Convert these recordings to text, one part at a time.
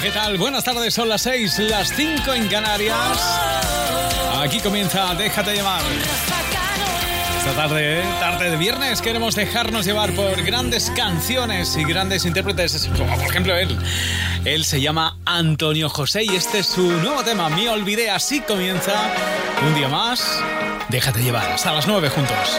¿qué tal? Buenas tardes, son las 6, las 5 en Canarias. Aquí comienza Déjate llevar. Esta tarde, ¿eh? tarde de viernes, queremos dejarnos llevar por grandes canciones y grandes intérpretes, como por ejemplo él. Él se llama Antonio José y este es su nuevo tema, Me Olvidé. Así comienza un día más. Déjate llevar, hasta las 9 juntos.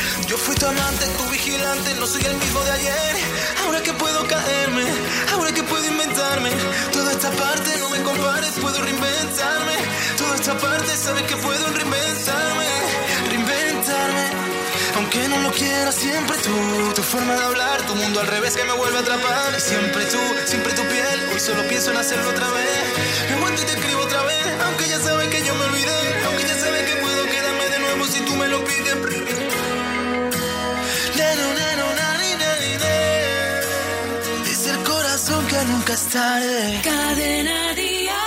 Yo fui tu amante, tu vigilante, no soy el mismo de ayer. Ahora que puedo caerme, ahora que puedo inventarme. Toda esta parte no me compares, puedo reinventarme. Toda esta parte sabes que puedo reinventarme, reinventarme. Aunque no lo quiera, siempre tú, tu forma de hablar, tu mundo al revés que me vuelve a atrapar. Siempre tú, siempre tu piel, hoy solo pienso en hacerlo otra vez. Me aguanto y te escribo otra vez, aunque ya sabes que yo me olvidé. Aunque ya sabes que puedo quedarme de nuevo si tú me lo pides. Dice el corazón que nunca es tarde. Cadena día.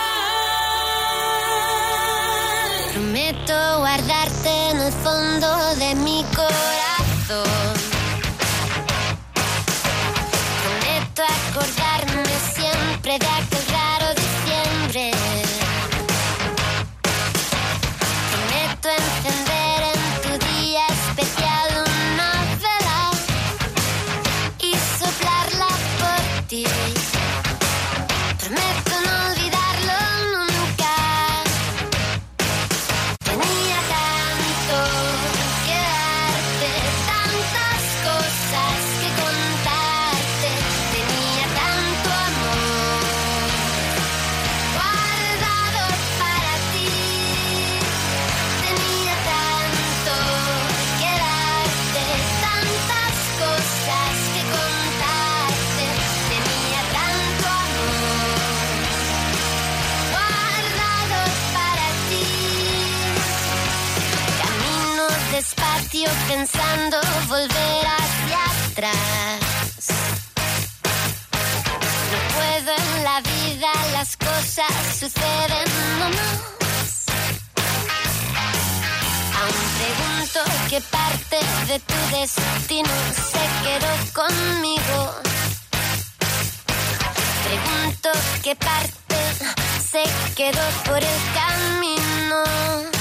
Prometo guardarte pensando volver hacia atrás. No puedo en la vida, las cosas suceden nomás. Aún pregunto qué parte de tu destino se quedó conmigo. Pregunto qué parte se quedó por el camino.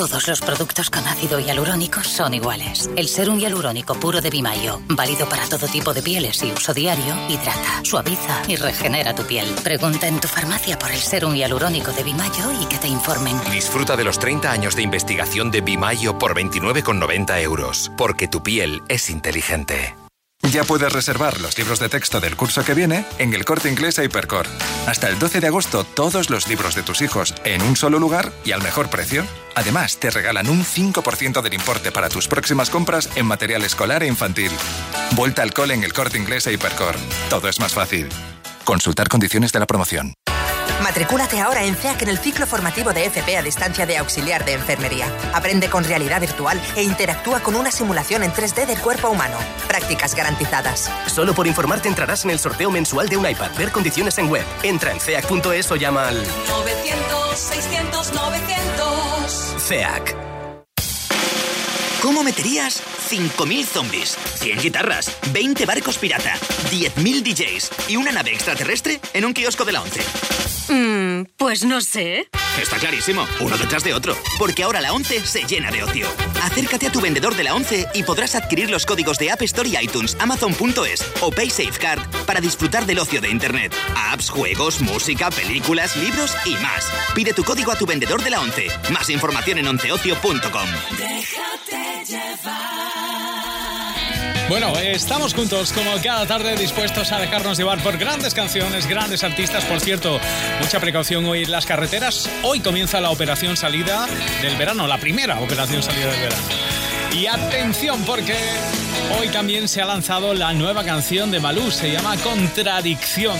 Todos los productos con ácido hialurónico son iguales. El serum hialurónico puro de Bimayo, válido para todo tipo de pieles y uso diario, hidrata, suaviza y regenera tu piel. Pregunta en tu farmacia por el serum hialurónico de Bimayo y que te informen. Disfruta de los 30 años de investigación de Bimayo por 29,90 euros. Porque tu piel es inteligente. Ya puedes reservar los libros de texto del curso que viene en el corte inglés a Hipercor. Hasta el 12 de agosto, todos los libros de tus hijos en un solo lugar y al mejor precio. Además, te regalan un 5% del importe para tus próximas compras en material escolar e infantil. Vuelta al cole en el corte inglés a Hipercor. Todo es más fácil. Consultar condiciones de la promoción. Matricúlate ahora en CEAC en el ciclo formativo de FP a distancia de auxiliar de enfermería. Aprende con realidad virtual e interactúa con una simulación en 3D del cuerpo humano. Prácticas garantizadas. Solo por informarte entrarás en el sorteo mensual de un iPad. Ver condiciones en web. Entra en ceac.es o llama al 900 600 900. CEAC. ¿Cómo meterías 5.000 zombies, 100 guitarras, 20 barcos pirata, 10.000 DJs y una nave extraterrestre en un kiosco de la 11? Mm, pues no sé. Está clarísimo, uno detrás de otro, porque ahora la 11 se llena de ocio. Acércate a tu vendedor de la 11 y podrás adquirir los códigos de App Store y iTunes, Amazon.es o PaySafeCard para disfrutar del ocio de Internet. Apps, juegos, música, películas, libros y más. Pide tu código a tu vendedor de la 11. Más información en onceocio.com. Déjate llevar. Bueno, estamos juntos como cada tarde dispuestos a dejarnos llevar por grandes canciones, grandes artistas. Por cierto, mucha precaución hoy en las carreteras. Hoy comienza la operación salida del verano, la primera operación salida del verano. Y atención porque hoy también se ha lanzado la nueva canción de Malú, se llama Contradicción.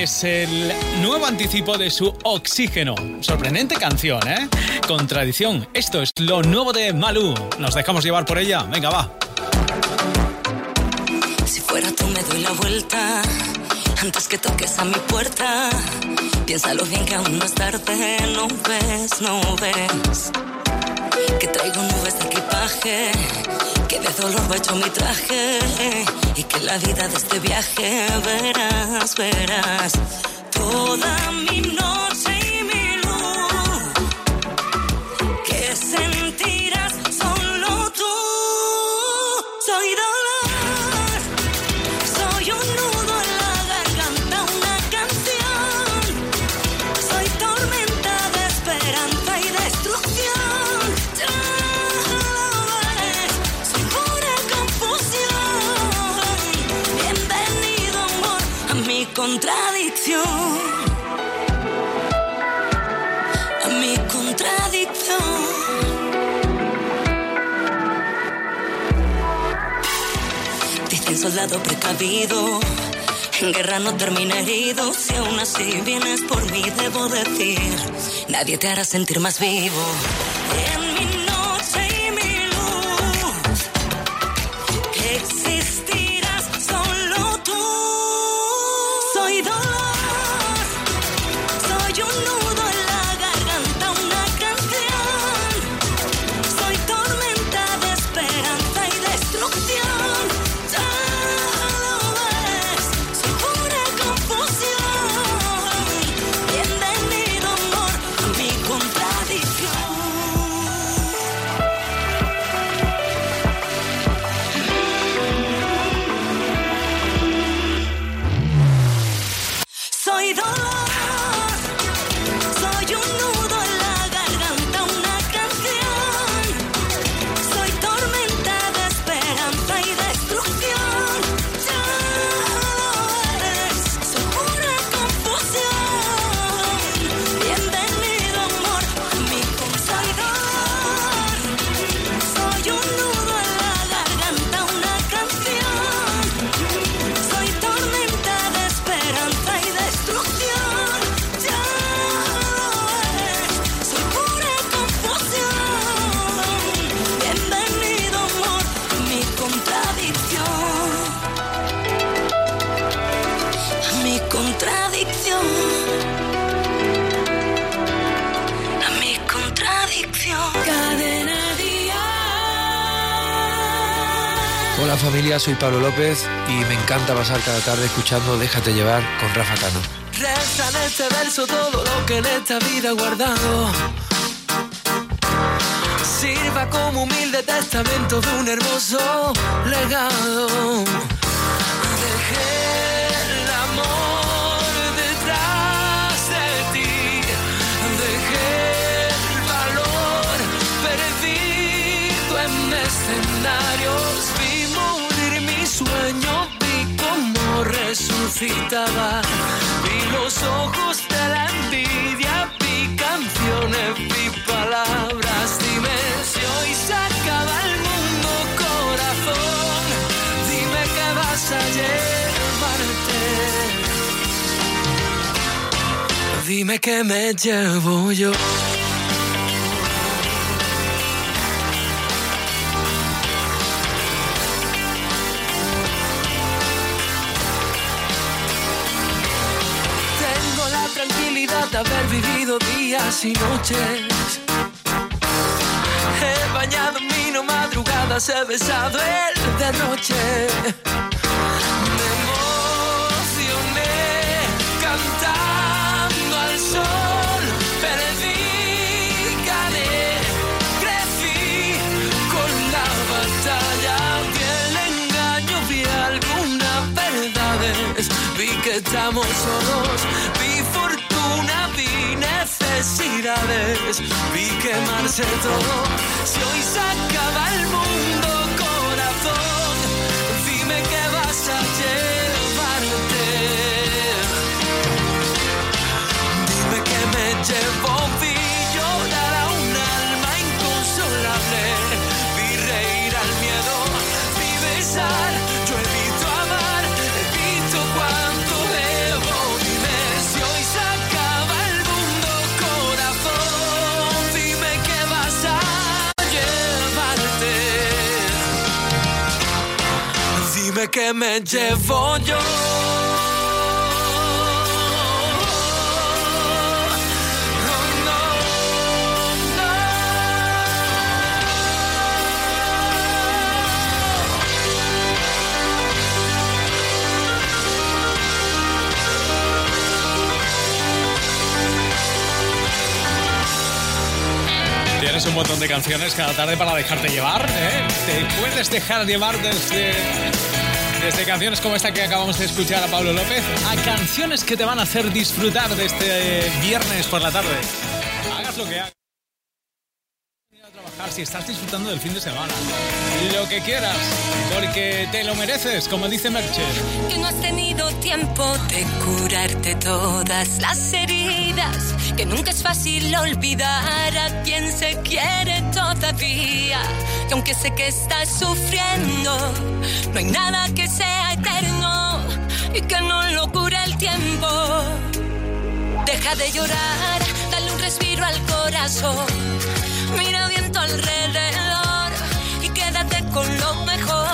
Es el nuevo anticipo de su Oxígeno. Sorprendente canción, ¿eh? Contradicción. Esto es lo nuevo de Malú. Nos dejamos llevar por ella. Venga, va. Si fuera tú me doy la vuelta antes que toques a mi puerta. Piénsalo bien que aún no es tarde, no ves, no ves. Que traigo nubes de equipaje, que de dolor va hecho mi traje. Y que la vida de este viaje verás, verás. Toda mi noche A mi contradicción. Dicen soldado precavido. En guerra no termina herido. Si aún así vienes por mí, debo decir: Nadie te hará sentir más vivo. Pablo López y me encanta pasar cada tarde escuchando Déjate llevar con Rafa Cano. Resta en este verso todo lo que en esta vida he guardado. Sirva como humilde testamento de un hermoso legado. Resucitaba. Vi los ojos de la envidia, vi canciones, vi palabras. Dime si hoy se acaba el mundo, corazón. Dime que vas a llevarte. Dime que me llevo yo. Haber vivido días y noches. He bañado en vino madrugadas, he besado el derroche. Me emocioné cantando al sol. Perdí, gané, crecí con la batalla. Vi el engaño, vi algunas verdades. Vi que estamos solos, necesidades. Vi quemarse todo. Si hoy se acaba el mundo, corazón, dime que vas a llevarte. Dime que me llevo, Dime que me llevo yo. Un montón de canciones cada tarde para dejarte llevar, ¿eh? Te puedes dejar llevar desde, desde canciones como esta que acabamos de escuchar a Pablo López a canciones que te van a hacer disfrutar de este viernes por la tarde. Hagas lo que hagas. Estás disfrutando del fin de semana. Lo que quieras, porque te lo mereces, como dice Merche. que no has tenido tiempo de curarte todas las heridas, que nunca es fácil olvidar a quien se quiere todavía, que aunque sé que estás sufriendo, no hay nada que sea eterno y que no lo cure el tiempo. Deja de llorar, dale un respiro al corazón, mira bien alrededor y quédate con lo mejor.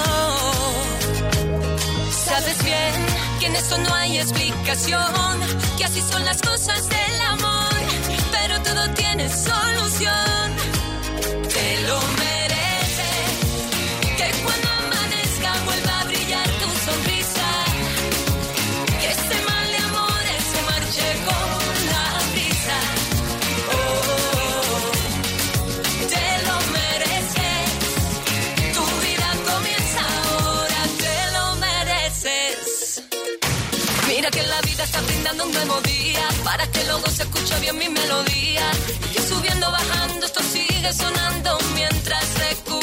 Sabes bien que en esto no hay explicación, que así son las cosas del amor, pero todo tiene solución. Te lo mereces, Mira que la vida está brindando un nuevo día para que luego se escuche bien mi melodía. Y subiendo, bajando, esto sigue sonando mientras recuperas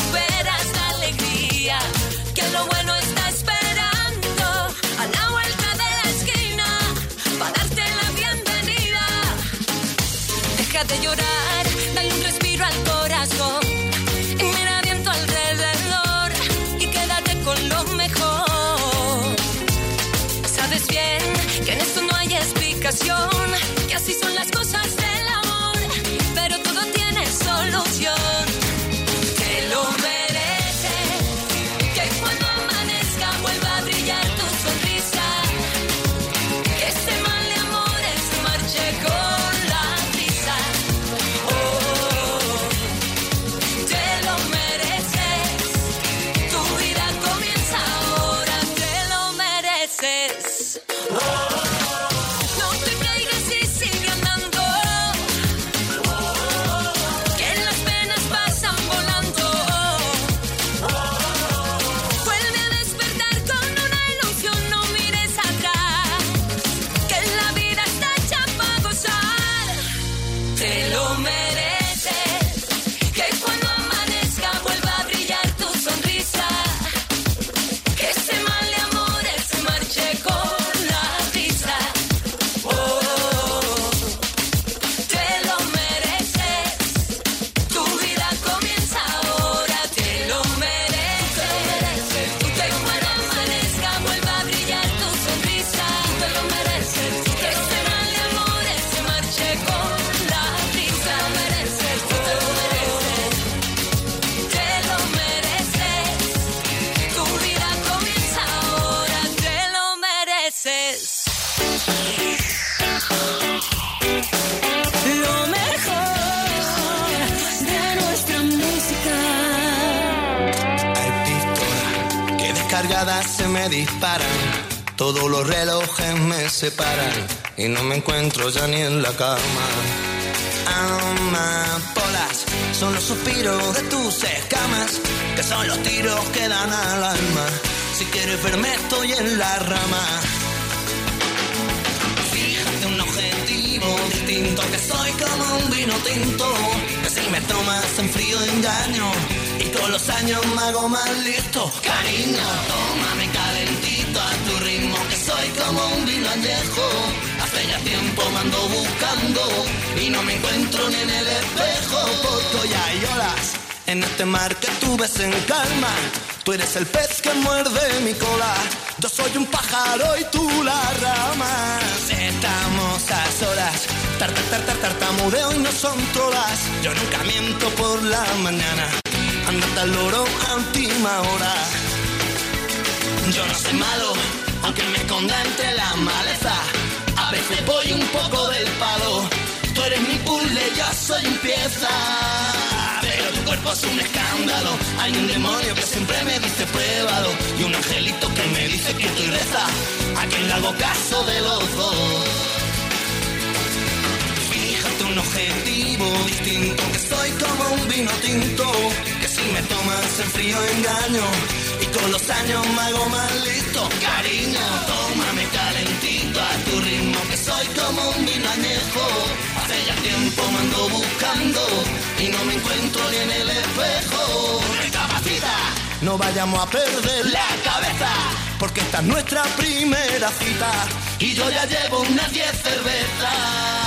se me disparan. Todos los relojes me separan y no me encuentro ya ni en la cama. Amapolas son los suspiros de tus escamas, que son los tiros que dan al alma. Si quieres verme estoy en la rama. Fíjate un objetivo distinto, que soy como un vino tinto, que si me tomas en frío engaño, con los años me hago más listo. Cariño, tómame calentito a tu ritmo, que soy como un vino añejo. Hace ya tiempo me ando buscando, y no me encuentro ni en el espejo, porque hoy hay olas en este mar que tú ves en calma. Tú eres el pez que muerde mi cola. Yo soy un pájaro y tú la rama. Estamos a solas. Tar, tar, tar, tar, tartamudeo y no son todas. Yo nunca miento por la mañana. Andate al loro a última hora. Yo no soy malo, aunque me esconda entre la maleza. A veces voy un poco del palo. Tú eres mi puzzle, yo soy pieza. Pero tu cuerpo es un escándalo. Hay un demonio que siempre me dice pruébalo. Y un angelito que me dice que estoy reza. A quien hago caso de los. Un objetivo distinto. Que soy como un vino tinto. Que si me tomas en frío engaño. Y con los años me hago más listo. Cariño, tómame calentito a tu ritmo. Que soy como un vino añejo. Hace ya tiempo me ando buscando y no me encuentro ni en el espejo. ¡Recapacita! No vayamos a perder la cabeza, porque esta es nuestra primera cita y yo ya llevo unas 10 cervezas.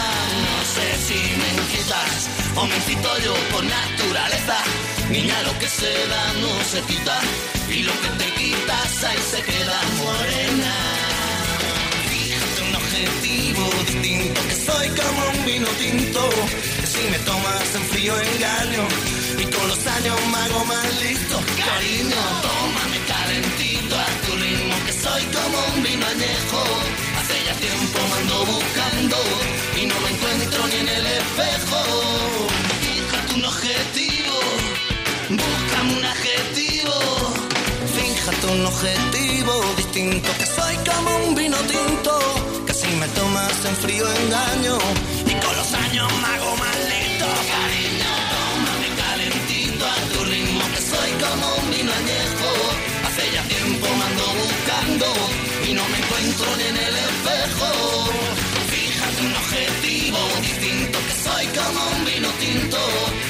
No sé si me incitas o me incito yo por naturaleza. Niña, lo que se da no se quita y lo que te quitas ahí se queda morena. Fíjate un objetivo distinto, que soy como un vino tinto, que si me tomas en frío engaño y con los años me hago más listo. Cariño, tómame calentito a tu ritmo, que soy como un vino añejo. Tiempo ando buscando y no me encuentro ni en el espejo. Fíjate un objetivo, búscame un adjetivo. Fíjate un objetivo distinto, que soy como un vino tinto, que si me tomas en frío engaño y con los años me hago más listo. Cariño, tómame calentito a tu ritmo, que soy como un vino añejo. Hace ya tiempo me ando buscando y no me encuentro ni en el espejo. Fíjate un objetivo distinto, que soy como un vino tinto,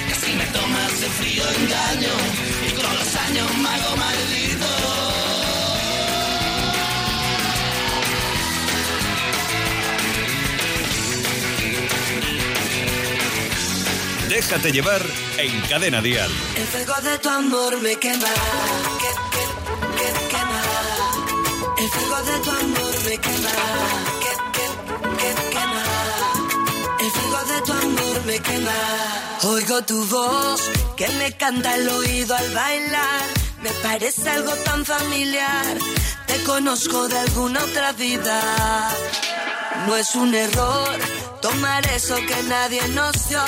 que si me tomas en frío engaño y con los años me hago maldito. Déjate llevar en Cadena Dial. El fuego de tu amor me quema, que, que, que, quema. El fuego de tu amor me quema, que, que, que, quema. El fuego de tu amor me quema. Oigo tu voz que me canta al oído al bailar. Me parece algo tan familiar. Te conozco de alguna otra vida. No es un error tomar eso que nadie nos dio.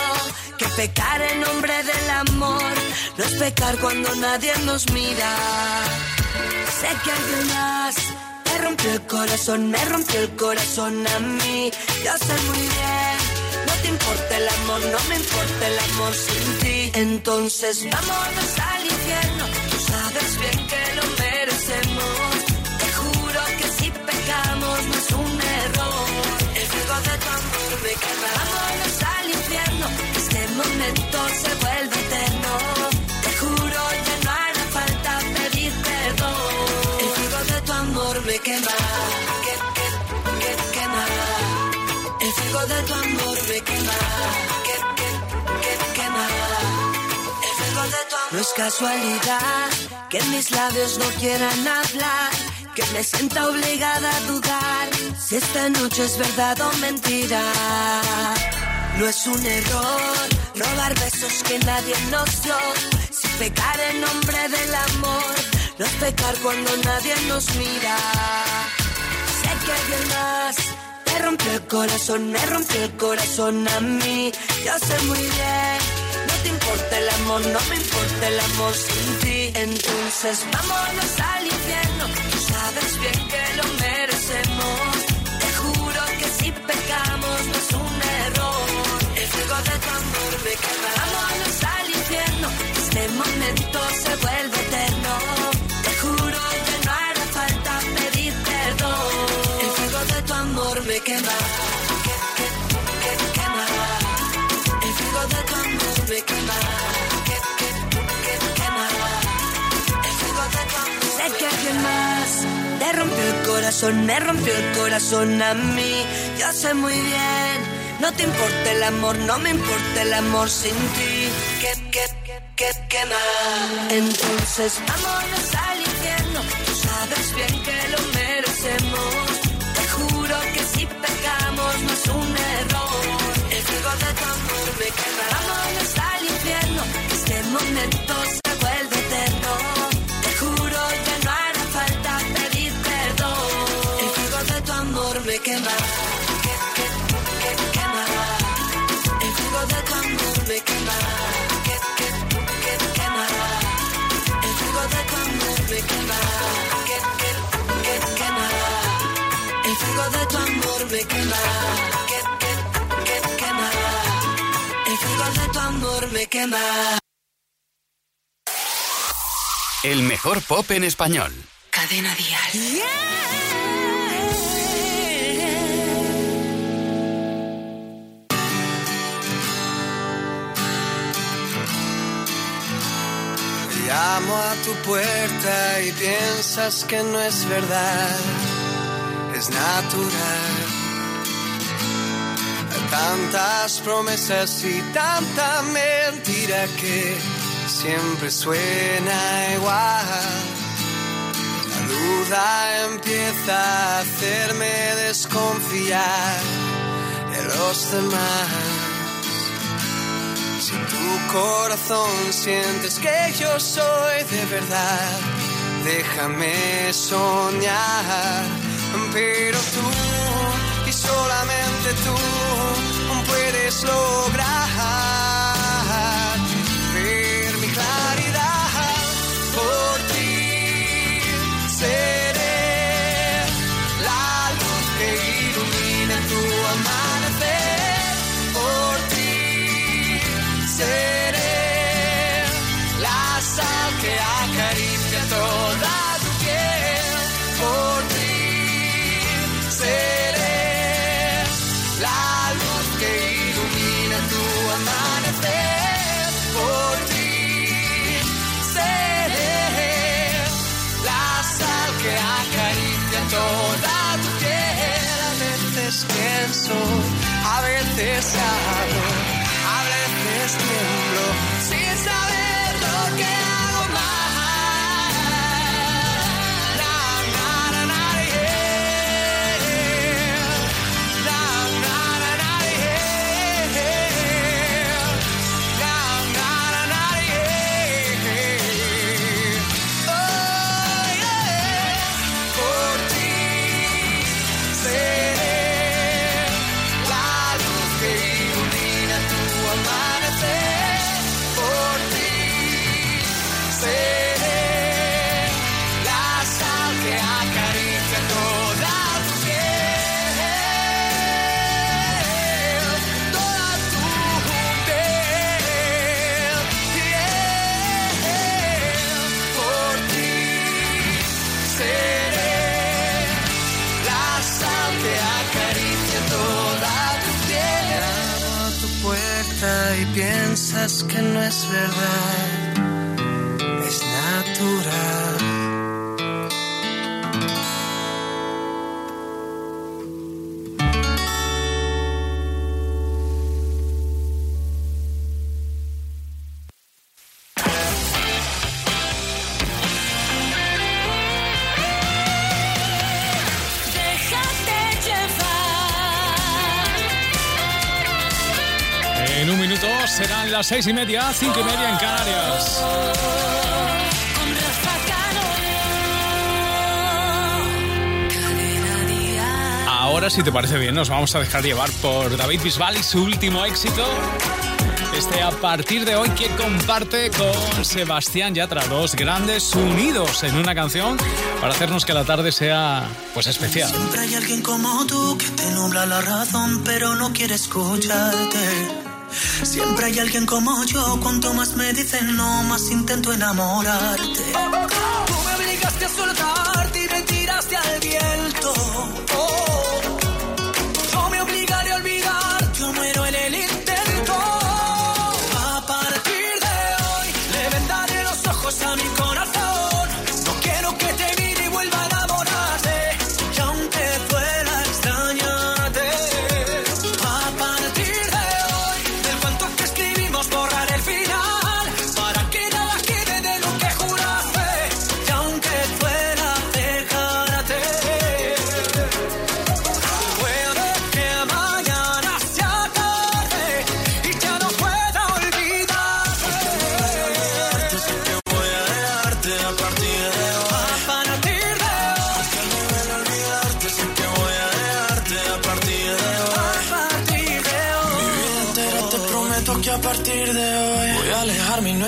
Que pecar en nombre del amor no es pecar cuando nadie nos mira. Sé que alguien más rompió el corazón, me rompió el corazón a mí. Yo sé muy bien, no te importa el amor, no me importa el amor sin ti. Entonces vámonos al infierno, tú sabes bien que lo merecemos. Te juro que si pecamos no es un error. El fuego de tu amor me quema. Vámonos al infierno, este momento se vuelve No es casualidad que mis labios no quieran hablar. Que me sienta obligada a dudar si esta noche es verdad o mentira. No es un error robar besos que nadie nos dio. Si pecar en nombre del amor, no es pecar cuando nadie nos mira. Sé que alguien más te rompió el corazón, me rompió el corazón a mí. Yo sé muy bien, no te importa el amor, no me importa el amor sin ti. Entonces vámonos al infierno, tú sabes bien que lo merecemos. Te juro que si pecamos no es un error. El fuego de tu amor me quema. Vámonos al me quema. Que, que, que quema. El fuego de tu amor me quema. Que, que, que quema. El fuego de tu amor. Sé que alguien te rompió el corazón, me rompió el corazón a mí. Yo sé muy bien. No te importa el amor, no me importa el amor sin ti. Que, que, que quema. Entonces vámonos al infierno. Tú sabes bien que lo merecemos. Si pecamos no es un error. El fuego de tu amor me quema. El mejor pop en español. Cadena Díaz. Yeah. Llamo a tu puerta y piensas que no es verdad, es natural. Tantas promesas y tanta mentira que siempre suena igual. La duda empieza a hacerme desconfiar de los demás. Si tu corazón sientes que yo soy de verdad, déjame soñar. Pero tú solamente tú puedes lograr a y piensas que no es verdad, es natural. Seis y media, cinco y media en Canarias. Ahora, si te parece bien, nos vamos a dejar llevar por David Bisbal y su último éxito. Este a partir de hoy que comparte con Sebastián Yatra, dos grandes unidos en una canción para hacernos que la tarde sea pues especial. Siempre hay alguien como tú que te nubla la razón, pero no quiere escucharte. Siempre hay alguien como yo, cuanto más me dicen no, más intento enamorarte. Tú me obligaste a soltarte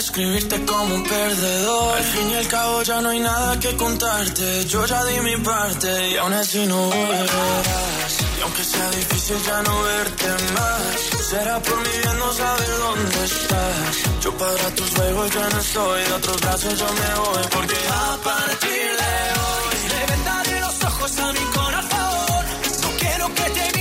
escribirte como un perdedor. Al fin y al cabo ya no hay nada que contarte. Yo ya di mi parte y aún así no volverás. Y aunque sea difícil ya no verte más, será por mi bien no saber dónde estás. Yo para tus juegos ya no estoy, de otros brazos yo me voy. Porque a partir de hoy le vendaré los ojos a mi corazón. No quiero que te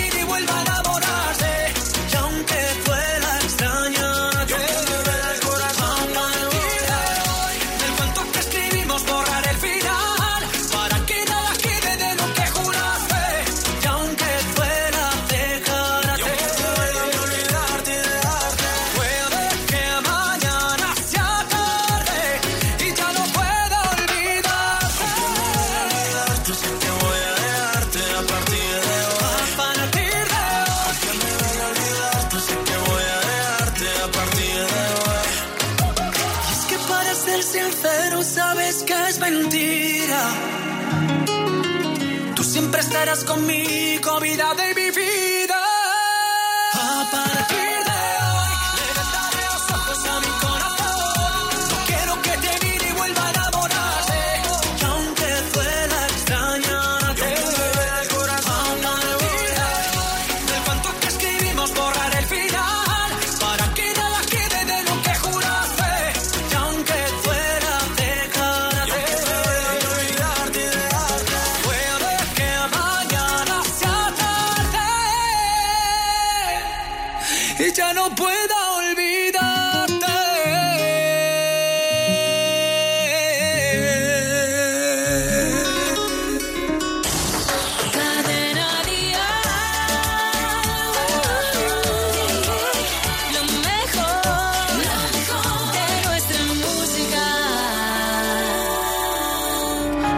y ya no pueda olvidarte. Cadena Lo mejor de nuestra música.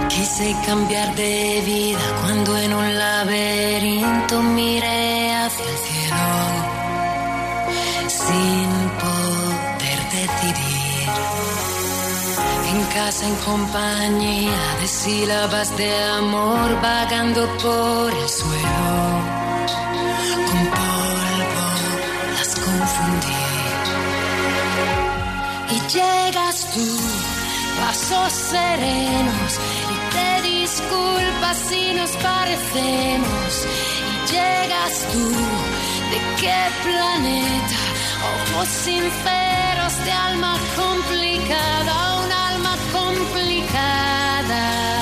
Quise cambiar de vida cuando en un En compañía de sílabas de amor vagando por el suelo. Con polvo las confundí. Y llegas tú, pasos serenos, y te disculpas si nos parecemos. Y llegas tú, ¿de qué planeta? Ojos sinceros de alma complicada, complicada.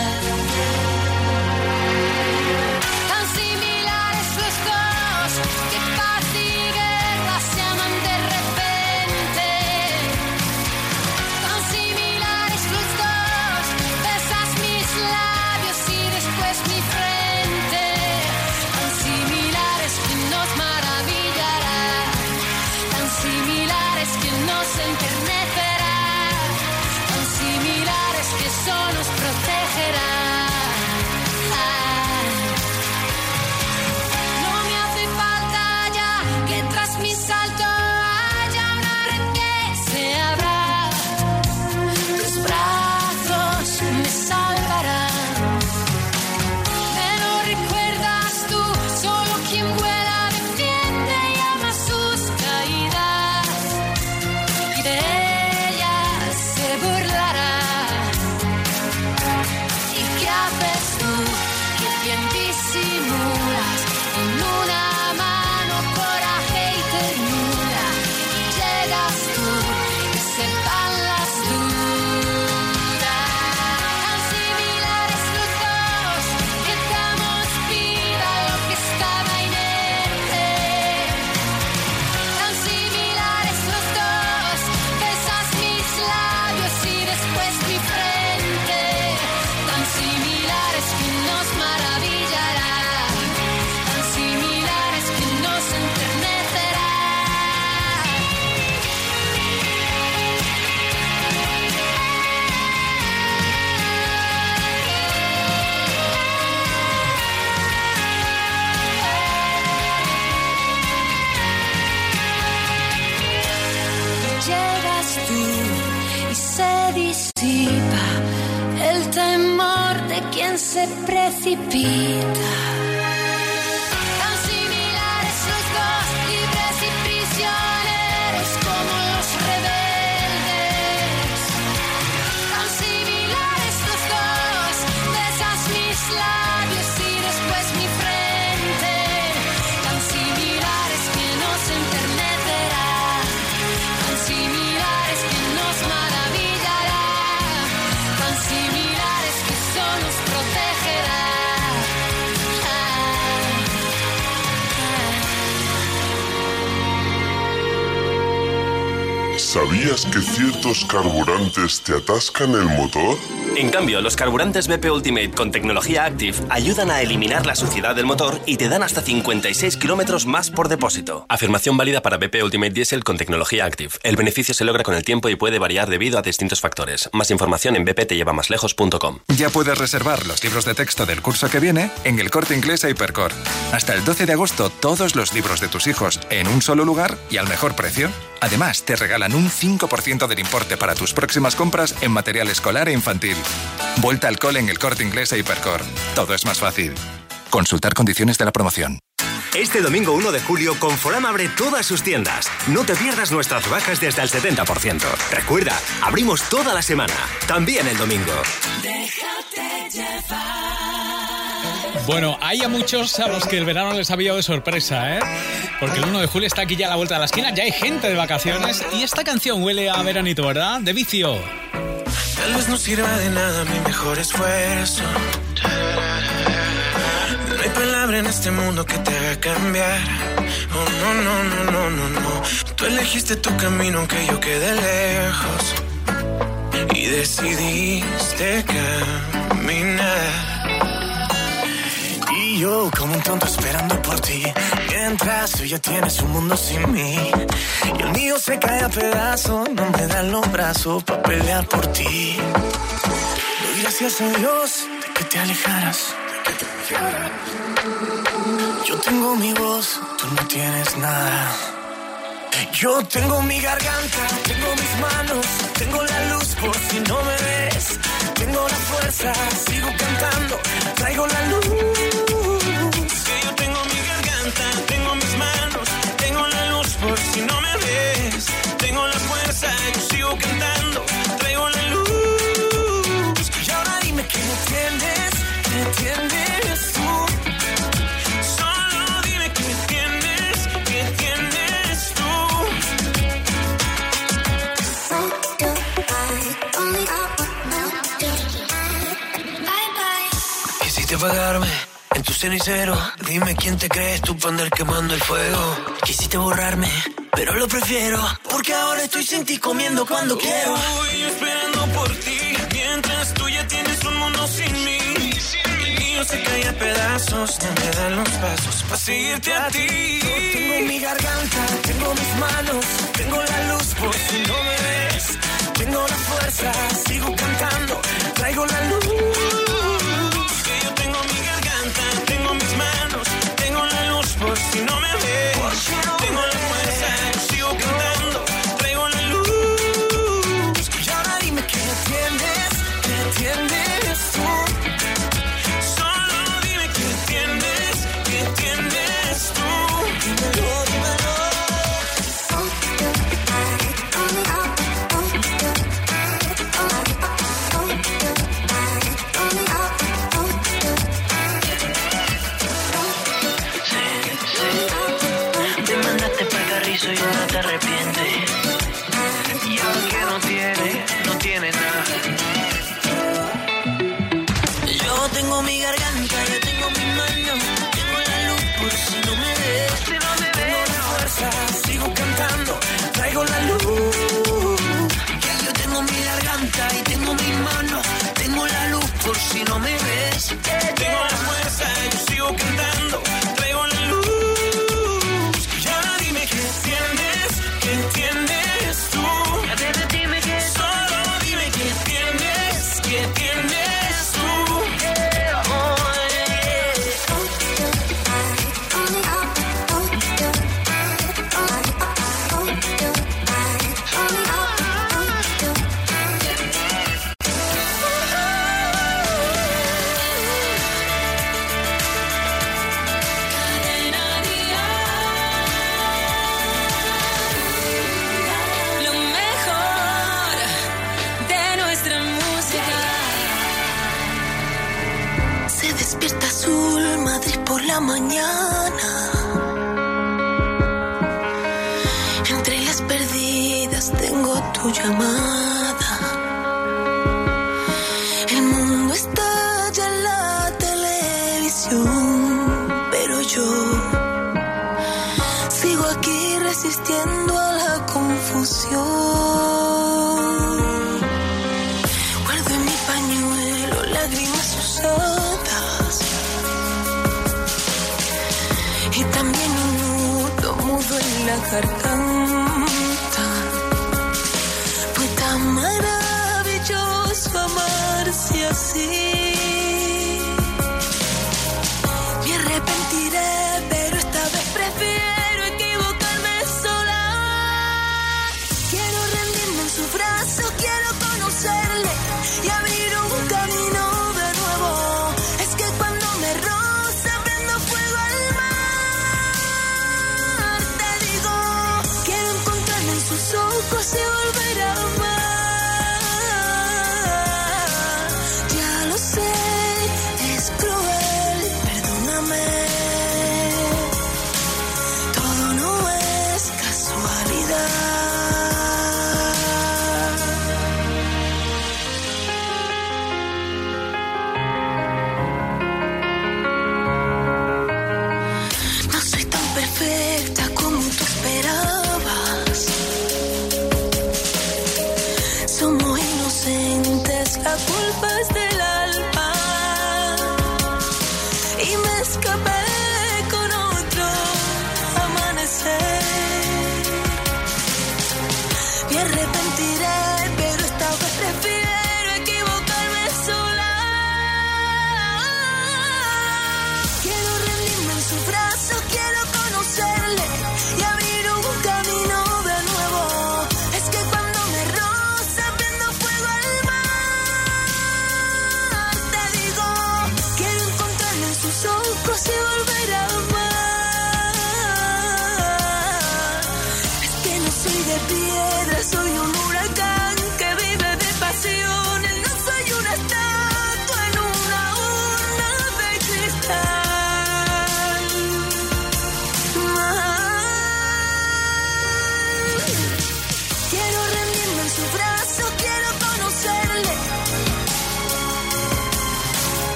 ¿Sabías que ciertos carburantes te atascan el motor? En cambio, los carburantes BP Ultimate con tecnología Active ayudan a eliminar la suciedad del motor y te dan hasta 56 kilómetros más por depósito. Afirmación válida para BP Ultimate Diesel con tecnología Active. El beneficio se logra con el tiempo y puede variar debido a distintos factores. Más información en bptllevamáslejos.com. Ya puedes reservar los libros de texto del curso que viene en el corte inglés a Hipercor. Hasta el 12 de agosto, todos los libros de tus hijos en un solo lugar y al mejor precio. Además, te regalan un un 5% del importe para tus próximas compras en material escolar e infantil. Vuelta al cole en el corte inglés e Hipercor. Todo es más fácil. Consultar condiciones de la promoción. Este domingo 1 de julio, Conforama abre todas sus tiendas. No te pierdas nuestras bajas desde el 70%. Recuerda, abrimos toda la semana, también el domingo. Déjate llevar. Bueno, hay a muchos a los que el verano les ha pillado de sorpresa, ¿eh? Porque el 1 de julio está aquí ya a la vuelta de la esquina, ya hay gente de vacaciones y esta canción huele a veranito, ¿verdad? De vicio. Tal vez no sirva de nada mi mejor esfuerzo. No hay palabra en este mundo que te haga cambiar. Oh, no, no, no, no, no, no. Tú elegiste tu camino aunque yo quedé lejos. Y decidiste caminar. Yo como un tonto esperando por ti. Mientras tú ya tienes un mundo sin mí. Y el mío se cae a pedazos. No me dan los brazos para pelear por ti. Doy gracias a Dios de que te alejaras. Yo tengo mi voz, tú no tienes nada. Yo tengo mi garganta, tengo mis manos, tengo la luz por si no me ves. Tengo la fuerza, apagarme en tu cenicero. Dime quién te crees tú para andar quemando el fuego. Quisiste borrarme, pero lo prefiero. Porque ahora estoy sin ti comiendo cuando quiero. Estoy esperando por ti. Mientras tú ya tienes un mundo sin mí. El mío se cae a pedazos. No me dan los pasos para seguirte a ti. Yo tengo mi garganta, tengo mis manos. Tengo la luz por si no me ves. Tengo la fuerza, sigo cantando. Traigo la luz. No me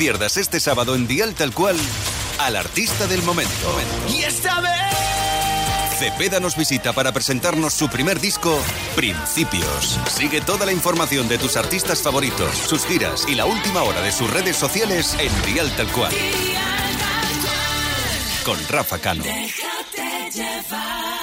pierdas este sábado en Dial Tal Cual al artista del momento. Y esta vez. Cepeda nos visita para presentarnos su primer disco, Principios. Sigue toda la información de tus artistas favoritos, sus giras y la última hora de sus redes sociales en Dial Tal Cual. Con Rafa Cano. Déjate llevar.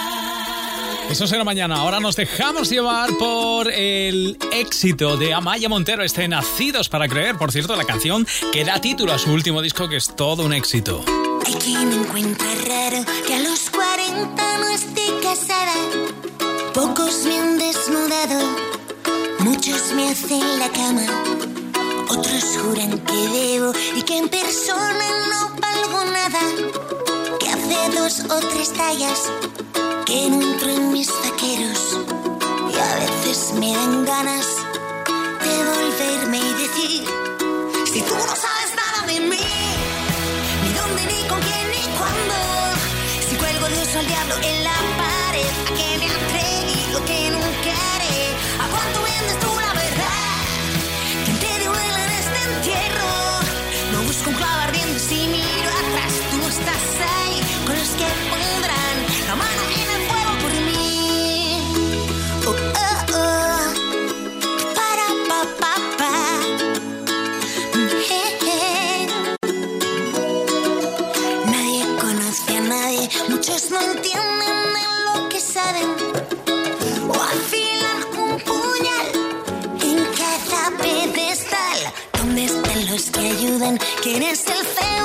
Eso será mañana. Ahora nos dejamos llevar por el éxito de Amaya Montero, este Nacidos para Creer, por cierto, la canción que da título a su último disco, que es todo un éxito. Hay quien encuentra raro que a los 40 no esté casada. Pocos me han desnudado, muchos me hacen la cama. Otros juran que debo y que en persona no valgo nada. Que hace dos o tres tallas que entro en mis vaqueros y a veces me dan ganas de volverme y decir, si tú no sabes nada de mí, ni dónde, ni con quién, ni cuándo, si cuelgo de eso al diablo en la paz. feeling, quién es el.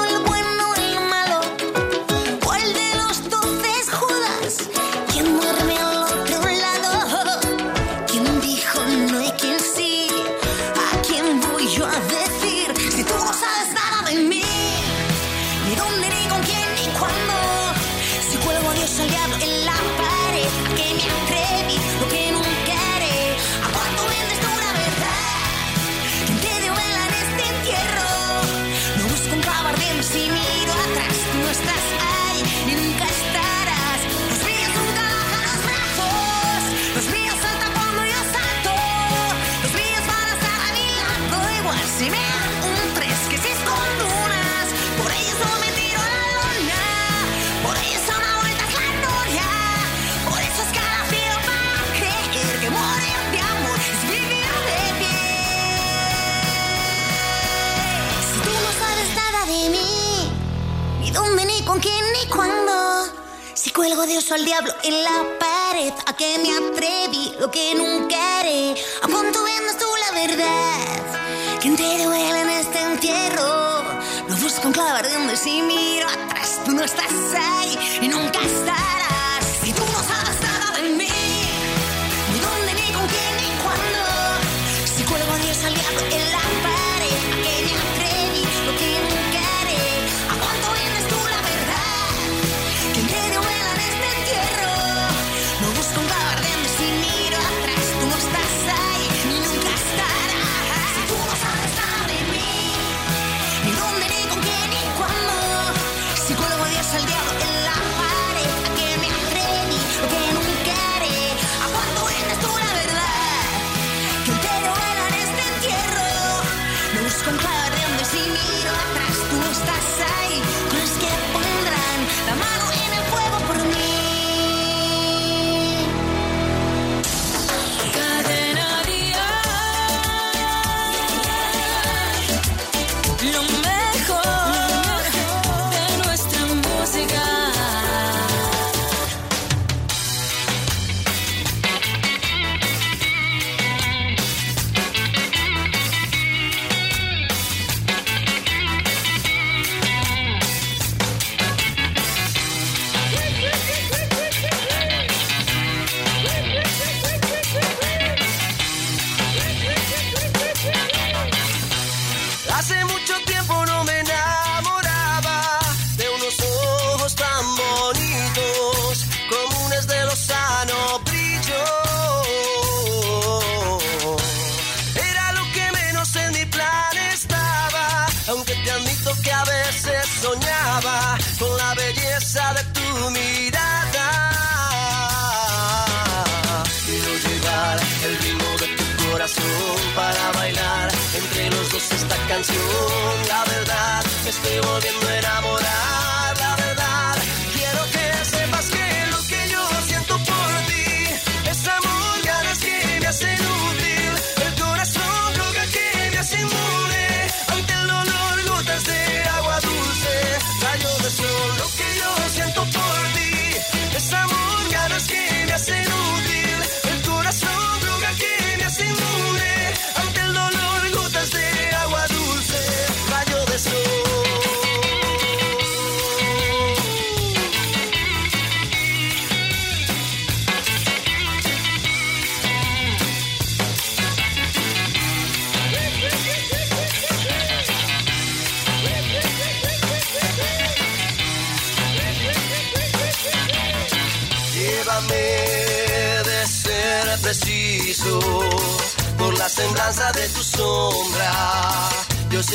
en la pared. ¿A qué me atreví? Lo que nunca haré. ¿A cuánto vendes tú la verdad? ¿Quién te duele en este entierro? Lo busco en clavar de donde si miro atrás. Tú no estás ahí y nunca estarás.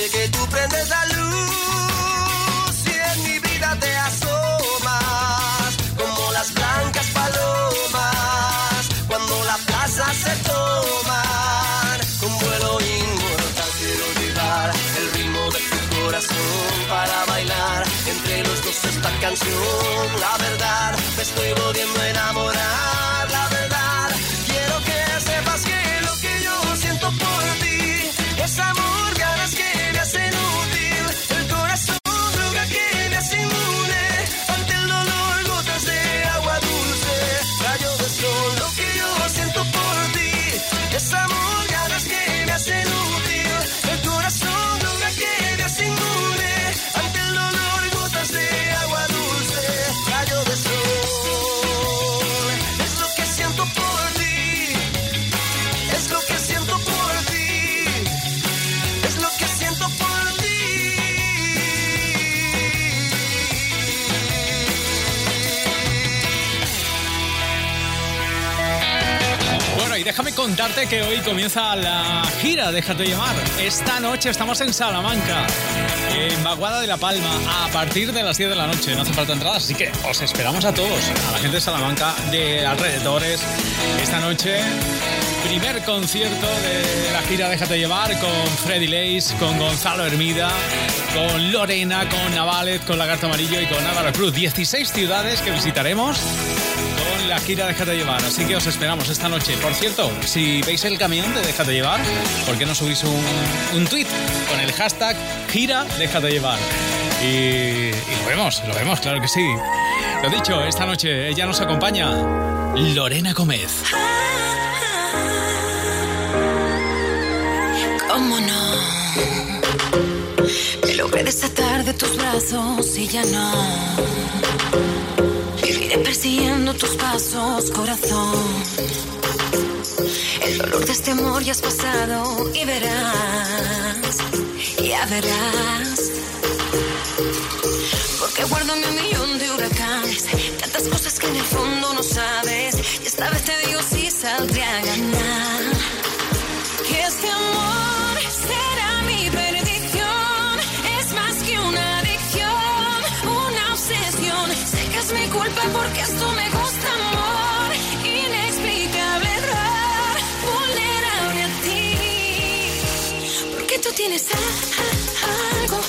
Que tú prendes la luz y en mi vida te asomas como las blancas palomas cuando la plaza se toman con vuelo inmortal. Quiero llevar el ritmo de tu corazón para bailar entre los dos esta canción. La verdad, me estoy volviendo a y déjame contarte que hoy comienza la gira Déjate llevar. Esta noche estamos en Salamanca, en Vaguada de la Palma, a partir de las 10 de la noche. No hace falta entradas, así que os esperamos a todos, a la gente de Salamanca, de alrededores. Esta noche, primer concierto de la gira Déjate llevar con Freddy Lace, con Gonzalo Hermida, con Lorena, con Navalet, con Lagarto Amarillo y con Álvaro Cruz. 16 ciudades que visitaremos la gira Déjate llevar. Así que os esperamos esta noche. Por cierto, si veis el camión de Déjate llevar, ¿por qué no subís un, un tweet con el hashtag gira Déjate llevar? Y, y lo vemos, lo vemos, claro que sí. Lo dicho, esta noche ella nos acompaña, Lorena Gómez. ¿Cómo no? Logré desatar de tus brazos y ya no. Viviré persiguiendo tus pasos, corazón. El dolor de este amor ya has pasado y verás, ya verás. Porque guardo mi millón de huracanes, tantas cosas que en el fondo no sabes. Y esta vez te digo si saldré a ganar. Porque esto me gusta, amor. Inexplicable error, vulnerable a ti. Porque tú tienes algo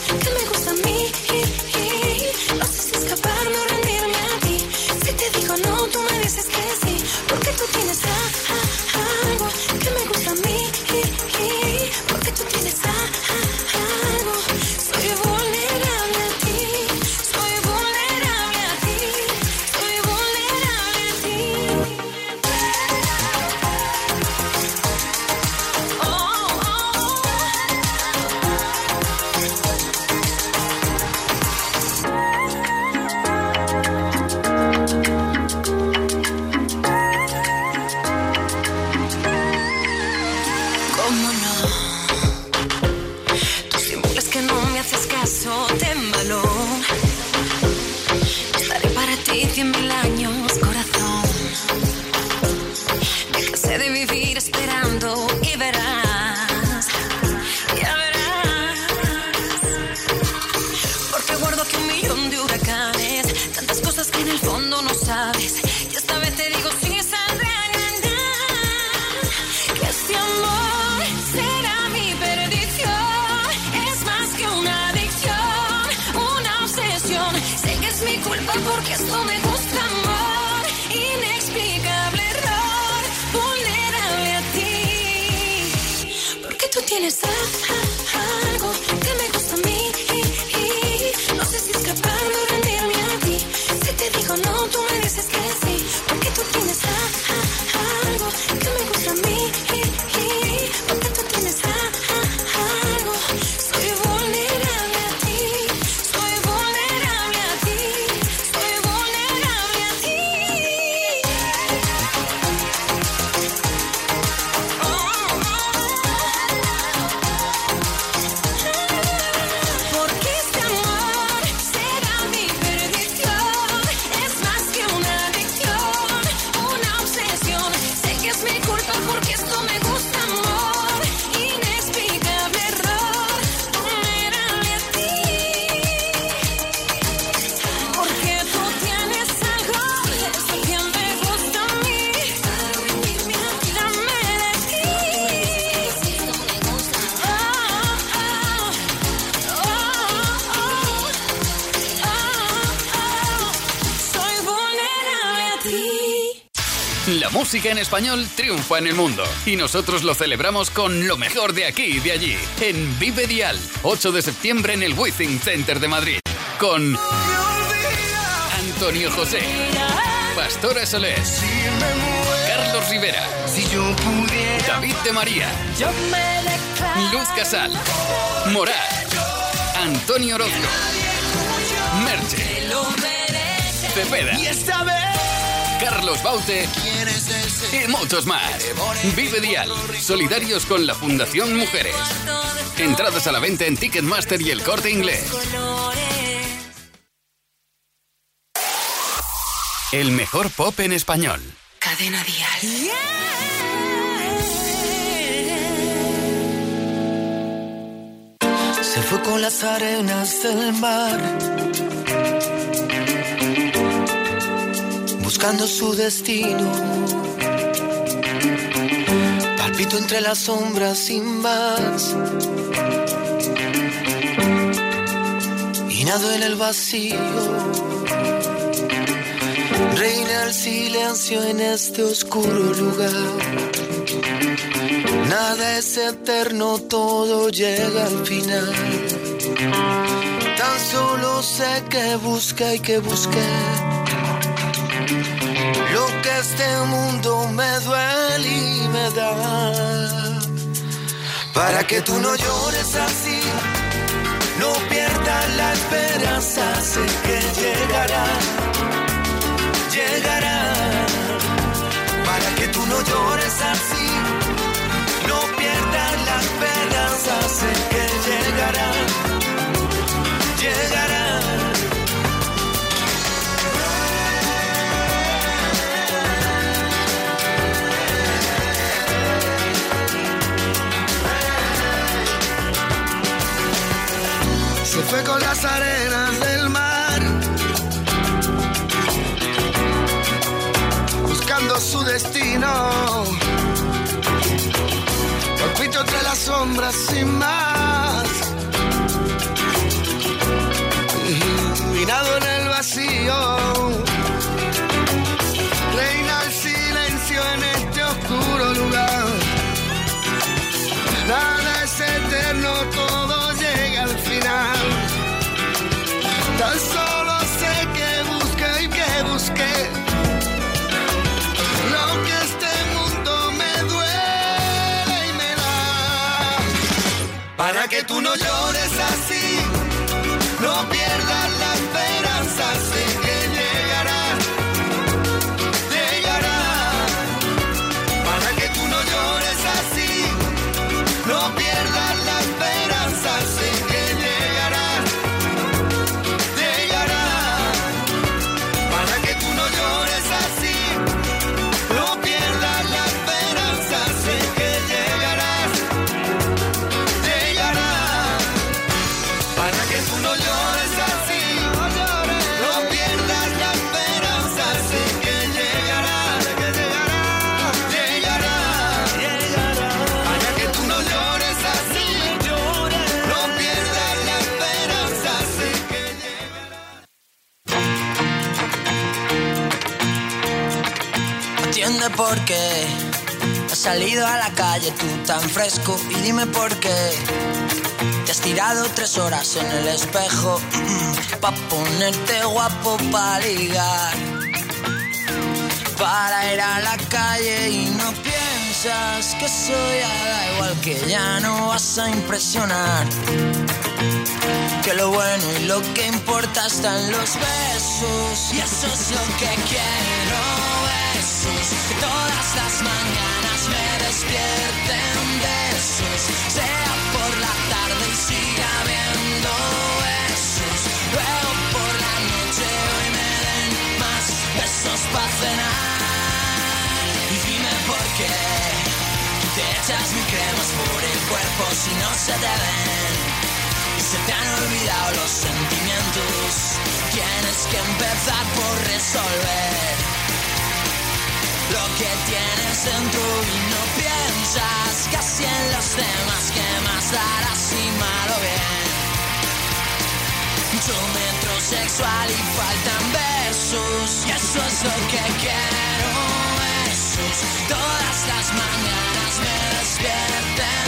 música en español triunfa en el mundo y nosotros lo celebramos con lo mejor de aquí y de allí en Vive Dial, 8 de septiembre en el Withing Center de Madrid con Antonio José, Pastora Solés, Carlos Rivera, David de María. Luz Casal, Morat, Antonio Orozco, Merche. Cepeda. Carlos Baute y muchos más. Vive Dial, solidarios con la Fundación Mujeres. Entradas a la venta en Ticketmaster y el corte inglés. El mejor pop en español. Cadena Dial. Se fue con las arenas del mar, buscando su destino. Palpito entre las sombras sin más. Y nado en el vacío. Reina el silencio en este oscuro lugar. Nada es eterno, todo llega al final. Tan solo sé que busca y que busqué. Lo que este mundo me duele y me da. Para que tú no llores así, no pierdas la esperanza, sé que llegará, llegará. Para que tú no llores así, no pierdas la esperanza, sé que llegará, llegará. Se fue con las arenas del mar, buscando su destino. Palpito entre las sombras sin más. Mirado en el salido a la calle tú tan fresco y dime por qué. Te has tirado tres horas en el espejo pa ponerte guapo pa ligar. Para ir a la calle y no piensas que soy da igual que ya no vas a impresionar. Que lo bueno y lo que importa están los besos y eso es lo que quiero si no se te ven. Y se te han olvidado los sentimientos. Tienes que empezar por resolver lo que tienes dentro y no piensas casi en los demás que más darás y malo bien. Yo metrosexual y faltan besos y eso es lo que quiero. Besos todas las mañanas me despierten